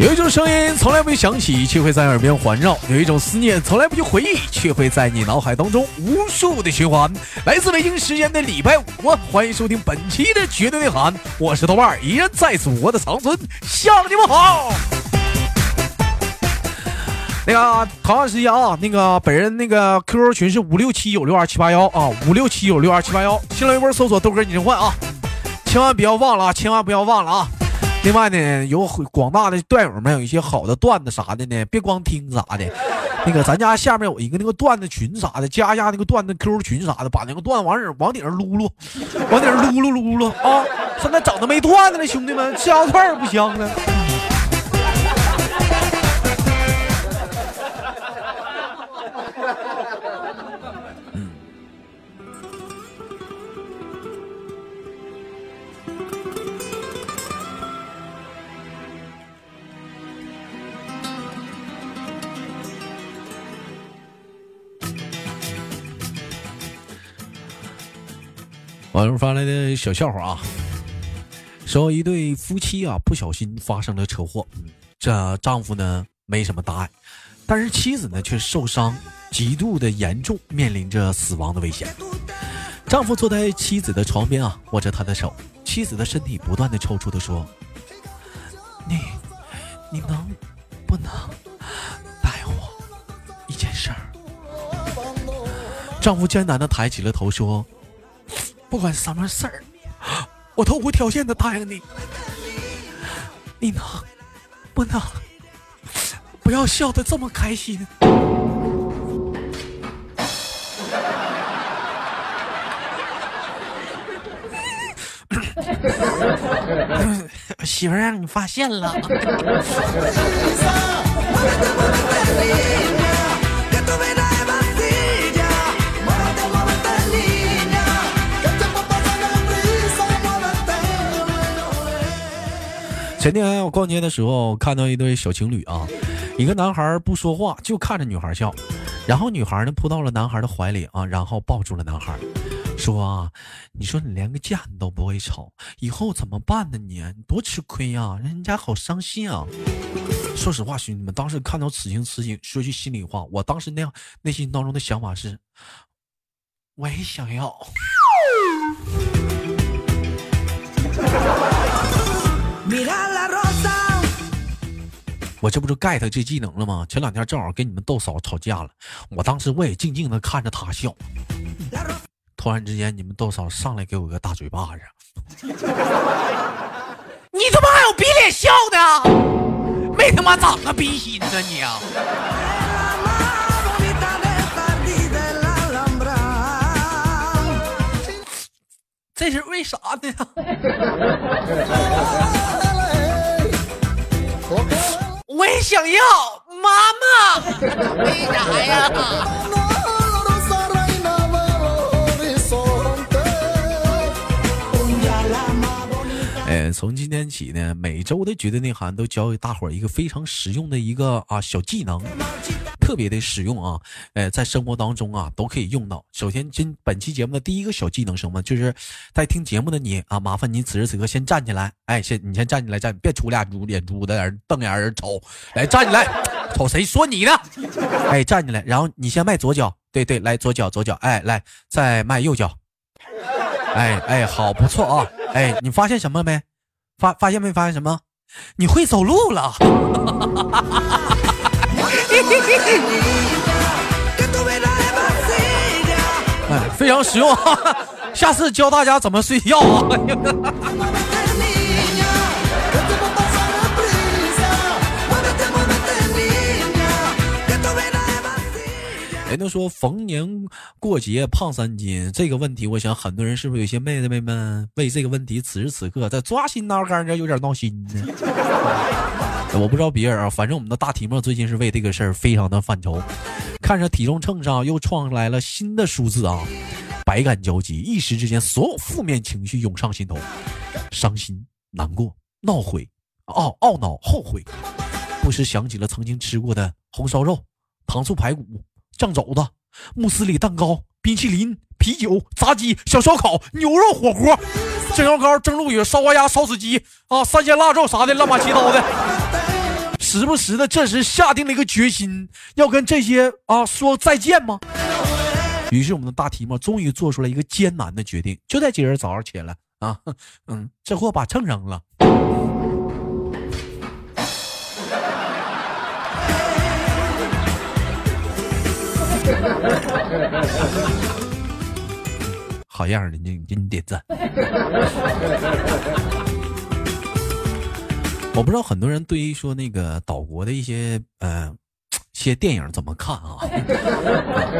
有一种声音从来不响起，却会在耳边环绕；有一种思念从来不去回忆，却会在你脑海当中无数的循环。来自北京时间的礼拜五，欢迎收听本期的绝对内涵，我是豆瓣儿，依然在祖国的长春向你们好。那个同样时间啊，那个本人那个 QQ 群是五六七九六二七八幺啊，五六七九六二七八幺，新浪微博搜索豆哥你真坏啊，千万不要忘了啊，千万不要忘了啊。另外呢，有广大的段友们有一些好的段子啥的呢，别光听啥的。那个咱家下面有一个那个段子群啥的，加一下那个段子 QQ 群啥的，把那个段往顶往顶上撸撸，往顶上撸撸撸撸啊！现在整的没段子了，兄弟们，吃羊肉串不香了。网友发来的小笑话啊，说一对夫妻啊不小心发生了车祸，这丈夫呢没什么大碍，但是妻子呢却受伤极度的严重，面临着死亡的危险。丈夫坐在妻子的床边啊，握着她的手，妻子的身体不断的抽搐的说：“你，你能不能带我一件事儿？”丈夫艰难的抬起了头说。不管什么事儿，我都无条件的答应你。你能不能不要笑得这么开心？媳妇让你发现了。前天我逛街的时候看到一对小情侣啊，一个男孩不说话就看着女孩笑，然后女孩呢扑到了男孩的怀里啊，然后抱住了男孩，说啊，你说你连个架你都不会吵，以后怎么办呢？你你多吃亏呀，人家好伤心啊。说实话，兄弟们，当时看到此情此景，说句心里话，我当时那样内心当中的想法是，我也想要。我这不就 get 这技能了吗？前两天正好跟你们豆嫂吵架了，我当时我也静静的看着她笑，突然之间你们豆嫂上来给我个大嘴巴子，你他妈还有逼脸笑的？没他妈长个逼心呢你啊！这是为啥呢？也想要，妈妈，为啥呀？哎，从今天起呢，每周的绝对内涵都教给大伙儿一个非常实用的一个啊小技能。特别的实用啊，呃，在生活当中啊都可以用到。首先，今本期节目的第一个小技能什么？就是在听节目的你啊，麻烦你此时此刻先站起来，哎，先你先站起来站，别出俩猪脸猪的，在瞪眼儿瞅，来站起来，瞅谁说你呢？哎，站起来，然后你先迈左脚，对对，来左脚左脚，哎，来再迈右脚，哎哎，好不错啊，哎，你发现什么没？发发现没发现什么？你会走路了。哎，非常实用啊，下次教大家怎么睡觉啊！人都说逢年过节胖三斤，这个问题，我想很多人是不是有些妹子妹们为这个问题此时此刻在抓心挠肝，这有点闹心呢？我不知道别人啊，反正我们的大提莫最近是为这个事儿非常的犯愁，看着体重秤上又创来了新的数字啊，百感交集，一时之间所有负面情绪涌上心头，伤心、难过、懊悔、懊懊恼、后悔，不时想起了曾经吃过的红烧肉、糖醋排骨、酱肘子、慕斯里蛋糕、冰淇淋、啤酒、炸鸡、小烧烤、牛肉火锅、蒸羊羔、蒸鲈鱼、烧花鸭、烧死鸡啊，三鲜腊肉啥的乱八七糟的。时不时的，这时下定了一个决心，要跟这些啊说再见吗？于是我们的大提莫终于做出了一个艰难的决定，就在今儿早上起来啊，嗯，这货把秤扔了。好样的，你给你点赞。我不知道很多人对于说那个岛国的一些呃些电影怎么看啊？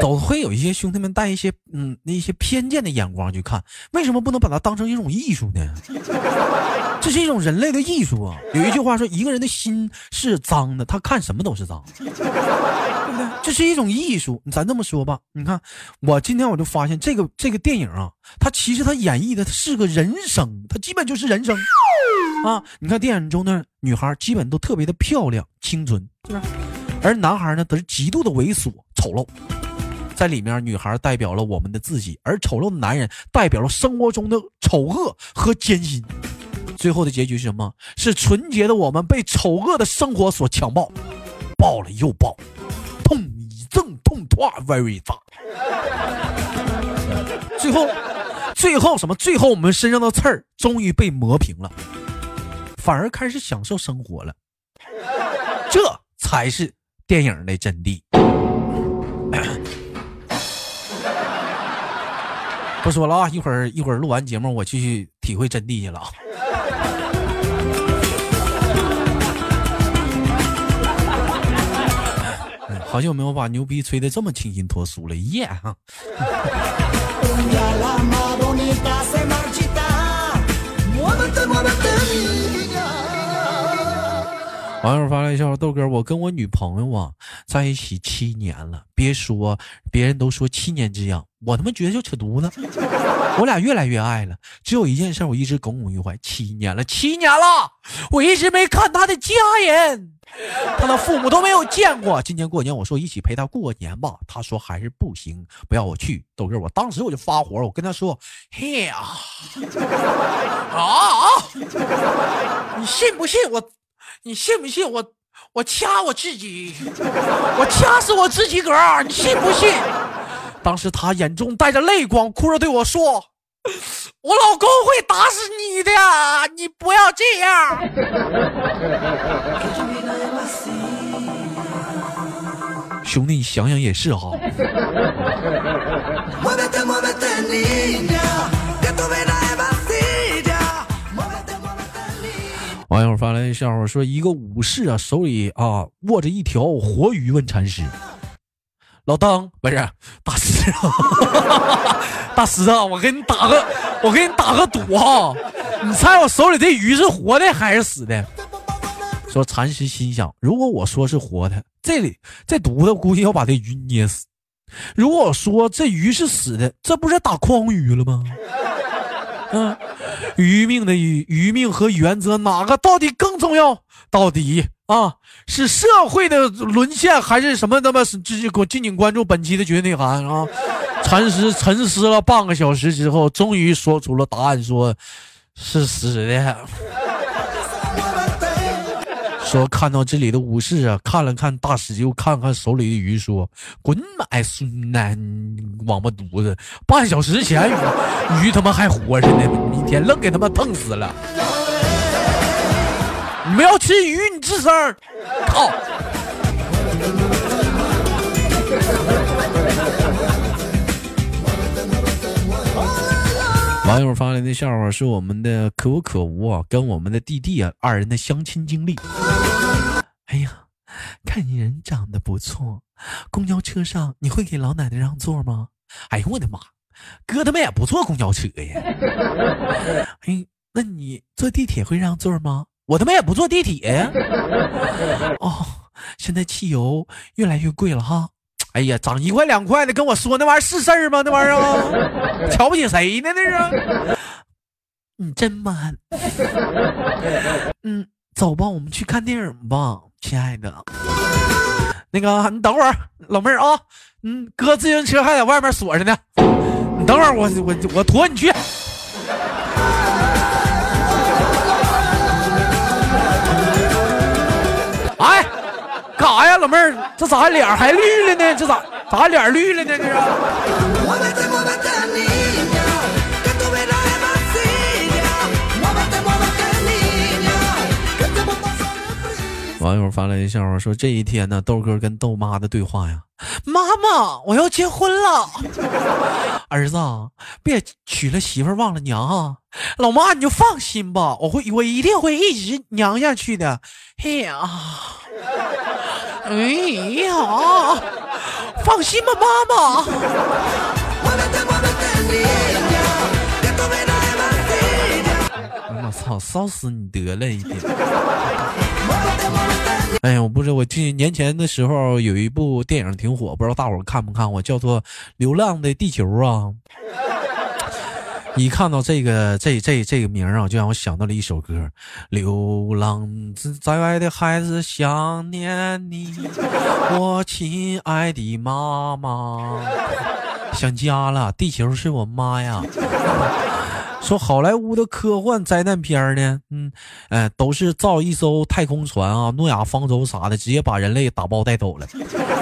都会有一些兄弟们带一些嗯那些偏见的眼光去看，为什么不能把它当成一种艺术呢？这是一种人类的艺术啊！有一句话说，一个人的心是脏的，他看什么都是脏，对不对？这是一种艺术。咱这么说吧，你看我今天我就发现这个这个电影啊，它其实它演绎的是个人生，它基本就是人生啊。你看电影中的女孩基本都特别的漂亮、清纯，是？而男孩呢，则是极度的猥琐、丑陋。在里面，女孩代表了我们的自己，而丑陋的男人代表了生活中的丑恶和艰辛。最后的结局是什么？是纯洁的我们被丑恶的生活所强暴，暴了又暴，痛一阵痛痛 very 大。最后，最后什么？最后我们身上的刺儿终于被磨平了，反而开始享受生活了。这才是电影的真谛。不说了啊，一会儿一会儿录完节目，我去体会真谛去了啊。好久没有把牛逼吹得这么清新脱俗了，耶哈！网友发来一笑，豆哥，我跟我女朋友啊在一起七年了，别说别人都说七年之痒，我他妈觉得就扯犊子。我俩越来越爱了，只有一件事我一直耿耿于怀，七年了，七年了，我一直没看他的家人，他的父母都没有见过。今年过年我说一起陪他过年吧，他说还是不行，不要我去。豆哥，我当时我就发火，我跟他说，嘿呀，啊，你信不信我？你信不信我？我掐我自己，我掐死我自己个儿！你信不信？当时他眼中带着泪光，哭着对我说：“我老公会打死你的，你不要这样。”兄弟，你想想也是哈。网友发来一笑话说：“一个武士啊，手里啊握着一条活鱼，问禅师：‘老当不是大师啊，大师啊，我给你打个，我给你打个赌啊，你猜我手里这鱼是活的还是死的？’说禅师心想：如果我说是活的，这里这犊子估计要把这鱼捏死；如果我说这鱼是死的，这不是打诳鱼了吗？”嗯，余命的余，余命和原则哪个到底更重要？到底啊，是社会的沦陷还是什么？他妈？直接给我敬请关注本期的绝对内涵啊！禅师沉思了半个小时之后，终于说出了答案，说是死的。说看到这里的武士啊，看了看大师，又看看手里的鱼，说：“滚买孙男王八犊子！半小时前鱼鱼他妈还活着呢，你一天愣给他妈碰死了！你们要吃鱼，你吱声！靠！”网友发来的笑话是我们的可有可无啊，跟我们的弟弟啊二人的相亲经历。哎呀，看你人长得不错，公交车上你会给老奶奶让座吗？哎呦我的妈，哥他妈也不坐公交车呀。哎，那你坐地铁会让座吗？我他妈也不坐地铁。哦，现在汽油越来越贵了哈。哎呀，涨一块两块的，跟我说那玩意儿是事儿吗？那玩意儿啊，瞧不起谁呢？那是，你真 man。嗯，走吧，我们去看电影吧，亲爱的。那个，你等会儿，老妹儿啊，嗯，哥自行车还在外面锁着呢，你等会儿，我我我驮你去。老妹儿，这咋脸还绿了呢？这咋咋脸绿了呢？这是。网友发来一笑话，说这一天呢，豆哥跟豆妈的对话呀。妈妈，我要结婚了。儿子，别娶了媳妇忘了娘啊。老妈，你就放心吧，我会，我一定会一直娘下去的。嘿呀，哎呀，放心吧，妈妈。我操，骚死你得了，一点。哎呀，我不是，我记年前的时候有一部电影挺火，不知道大伙看不看过，叫做《流浪的地球》啊。一看到这个这这这个名啊，就让我想到了一首歌，《流浪在外的孩子想念你，我亲爱的妈妈，想家了，地球是我妈呀。说好莱坞的科幻灾难片呢，嗯，哎，都是造一艘太空船啊，诺亚方舟啥的，直接把人类打包带走了。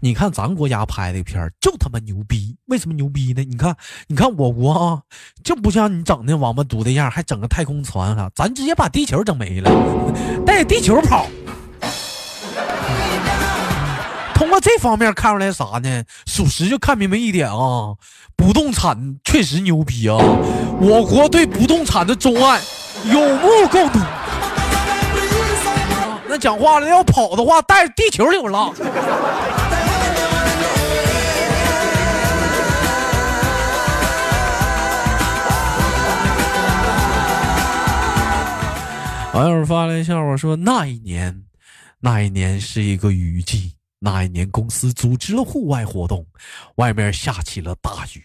你看咱国家拍的片儿就他妈牛逼，为什么牛逼呢？你看，你看我国啊，就不像你整那王八犊子样，还整个太空船哈，咱直接把地球整没了，带着地球跑。通过这方面看出来啥呢？属实就看明白一点啊，不动产确实牛逼啊！我国对不动产的钟爱有目共睹。那讲话了，要跑的话带着地球流浪。网友发来笑话说：那一年，那一年是一个雨季。那一年，公司组织了户外活动，外面下起了大雨，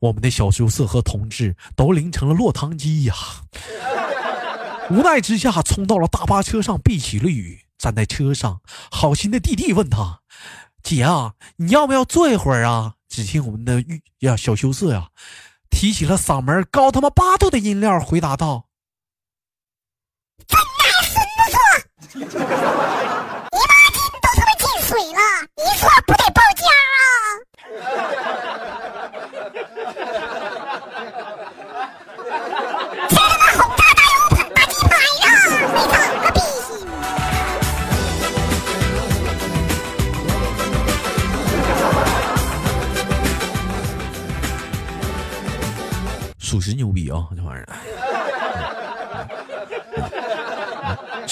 我们的小羞涩和同志都淋成了落汤鸡呀！无奈之下，冲到了大巴车上避起了雨。站在车上，好心的弟弟问他：“姐啊，你要不要坐一会儿啊？”只听我们的玉呀小羞涩呀，提起了嗓门高他妈八度的音量回答道：“真姨妈巾都他妈进水了你说不得爆浆啊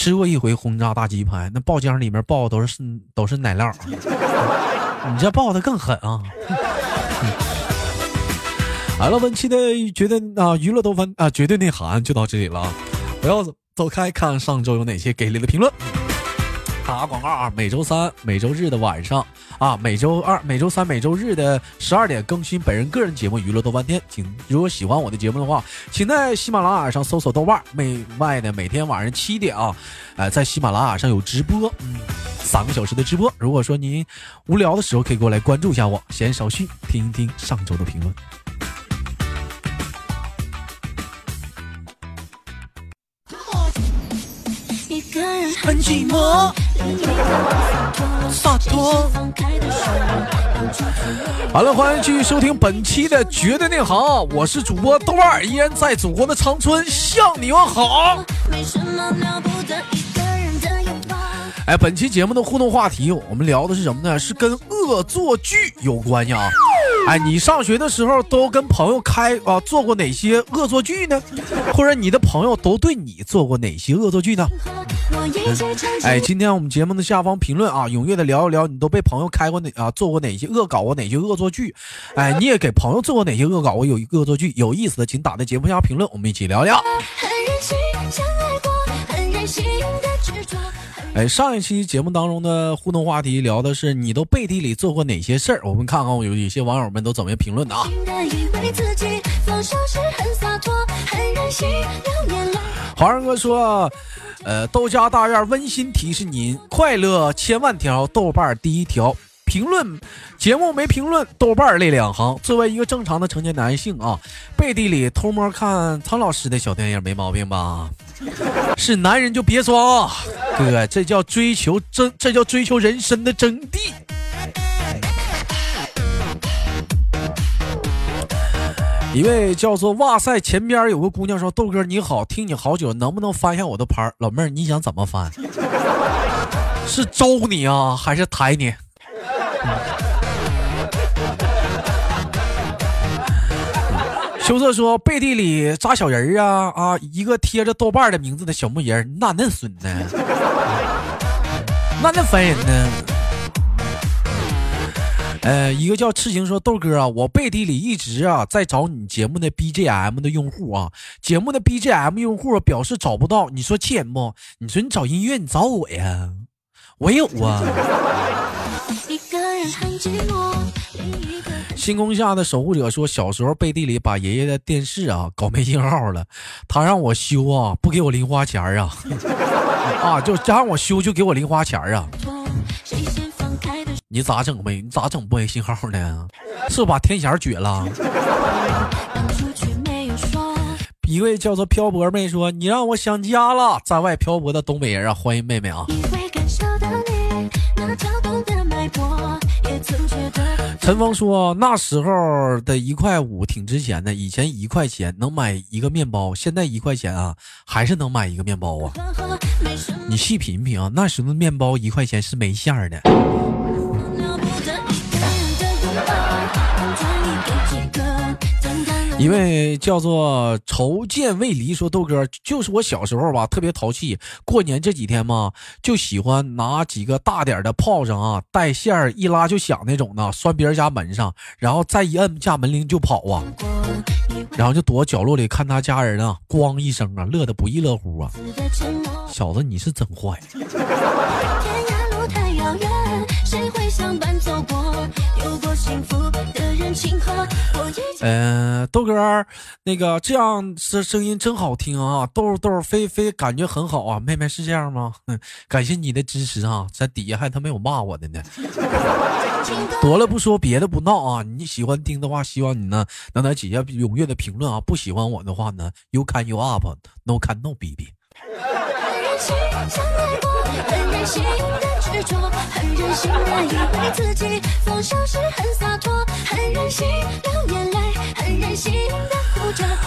吃过一回轰炸大鸡排，那爆浆里面爆的都是都是奶酪，你这爆的更狠啊！好了，本期的绝对啊娱乐都翻啊绝对内涵就到这里了，不要走开，看上周有哪些给力的评论。打广告啊！每周三、每周日的晚上啊，每周二、每周三、每周日的十二点更新本人个人节目《娱乐豆瓣天》。请如果喜欢我的节目的话，请在喜马拉雅上搜索豆瓣。每外呢，每天晚上七点啊，呃，在喜马拉雅上有直播，嗯，三个小时的直播。如果说您无聊的时候，可以过来关注一下我。闲少叙，听一听上周的评论。很寂寞。洒脱。好了，欢迎继续收听本期的绝对内行，我是主播豆瓣，依然在祖国的长春向你问好。哎，本期节目的互动话题，我们聊的是什么呢？是跟恶作剧有关呀。哎，你上学的时候都跟朋友开啊做过哪些恶作剧呢？或者你的朋友都对你做过哪些恶作剧呢？哎，今天我们节目的下方评论啊，踊跃的聊一聊，你都被朋友开过哪啊做过哪些恶搞过哪些恶作剧？哎，你也给朋友做过哪些恶搞过有一个恶作剧有意思的，请打在节目下评论，我们一起聊聊。哎，上一期节目当中的互动话题聊的是你都背地里做过哪些事儿？我们看看有一些网友们都怎么评论的啊。华人哥说，呃，豆家大院温馨提示您：快乐千万条，豆瓣第一条。评论节目没评论，豆瓣泪两行。作为一个正常的成年男性啊，背地里偷摸看苍老师的小电影没毛病吧？是男人就别装啊，哥，这叫追求真，这叫追求人生的真谛。一位叫做哇塞，前边有个姑娘说：“豆哥你好，听你好久，能不能翻一下我的牌？”老妹儿，你想怎么翻？是招呼你啊，还是抬你？羞涩说：“背地里扎小人儿啊啊！一个贴着豆瓣的名字的小木人，那嫩损呢，那那烦人呢。”呃，一个叫痴情说豆哥啊，我背地里一直啊在找你节目的 BGM 的用户啊，节目的 BGM 用户表示找不到，你说气人不？你说你找音乐，你找我呀，我有啊。星空下的守护者说，小时候背地里把爷爷的电视啊搞没信号了，他让我修啊，不给我零花钱啊，啊，就让我修就给我零花钱啊。你咋整没？你咋整不没信号呢？是不把天线撅了？一位叫做漂泊妹说：“你让我想家了，在外漂泊的东北人啊，欢迎妹妹啊！”陈峰说：“那时候的一块五挺值钱的，以前一块钱能买一个面包，现在一块钱啊，还是能买一个面包啊。你细品品啊，那时候的面包一块钱是没馅儿的。”一位叫做愁见未离说豆哥，就是我小时候吧，特别淘气。过年这几天嘛，就喜欢拿几个大点的炮仗啊，带线儿一拉就响那种的，拴别人家门上，然后再一摁家门铃就跑啊，然后就躲角落里看他家人啊，咣一声啊，乐得不亦乐乎啊。小子，你是真坏。幸福嗯，豆哥，那个这样声声音真好听啊，豆豆飞飞感觉很好啊，妹妹是这样吗？感谢你的支持啊，在底下还他没有骂我的呢。多了不说，别的不闹啊，你喜欢听的话，希望你呢能在底下踊跃的评论啊，不喜欢我的话呢，You can you up，No can no b b。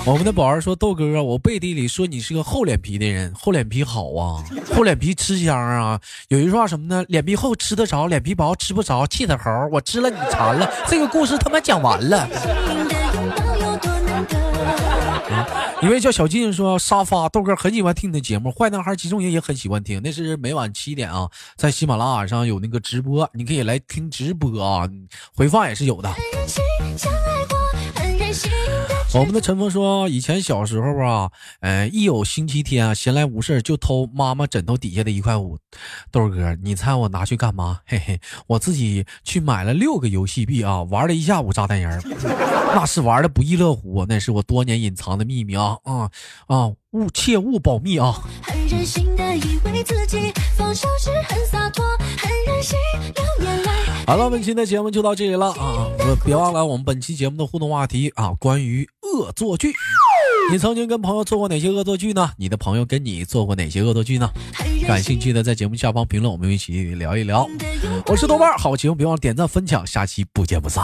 我们的宝儿说：“豆哥，我背地里说你是个厚脸皮的人，厚脸皮好啊，厚脸皮吃香啊。有一句话什么呢？脸皮厚吃得着，脸皮薄吃不着。气死猴，我吃了你馋了。这个故事他妈讲完了。”一位叫小静说：“沙发豆哥很喜欢听你的节目，坏男孩集中营也很喜欢听。那是每晚七点啊，在喜马拉雅上有那个直播，你可以来听直播啊，回放也是有的。”我们的陈峰说：“以前小时候啊，呃，一有星期天，闲来无事就偷妈妈枕头底下的一块五。豆哥，你猜我拿去干嘛？嘿嘿，我自己去买了六个游戏币啊，玩了一下午炸弹人，那是玩的不亦乐乎。那是我多年隐藏的秘密啊啊啊！勿切勿保密啊！”好了，本期的节目就到这里了啊！别忘了我们本期节目的互动话题啊，关于。恶作剧，你曾经跟朋友做过哪些恶作剧呢？你的朋友跟你做过哪些恶作剧呢？感兴趣的在节目下方评论，我们一起聊一聊。我是豆瓣，好节目别忘了点赞分享，下期不见不散。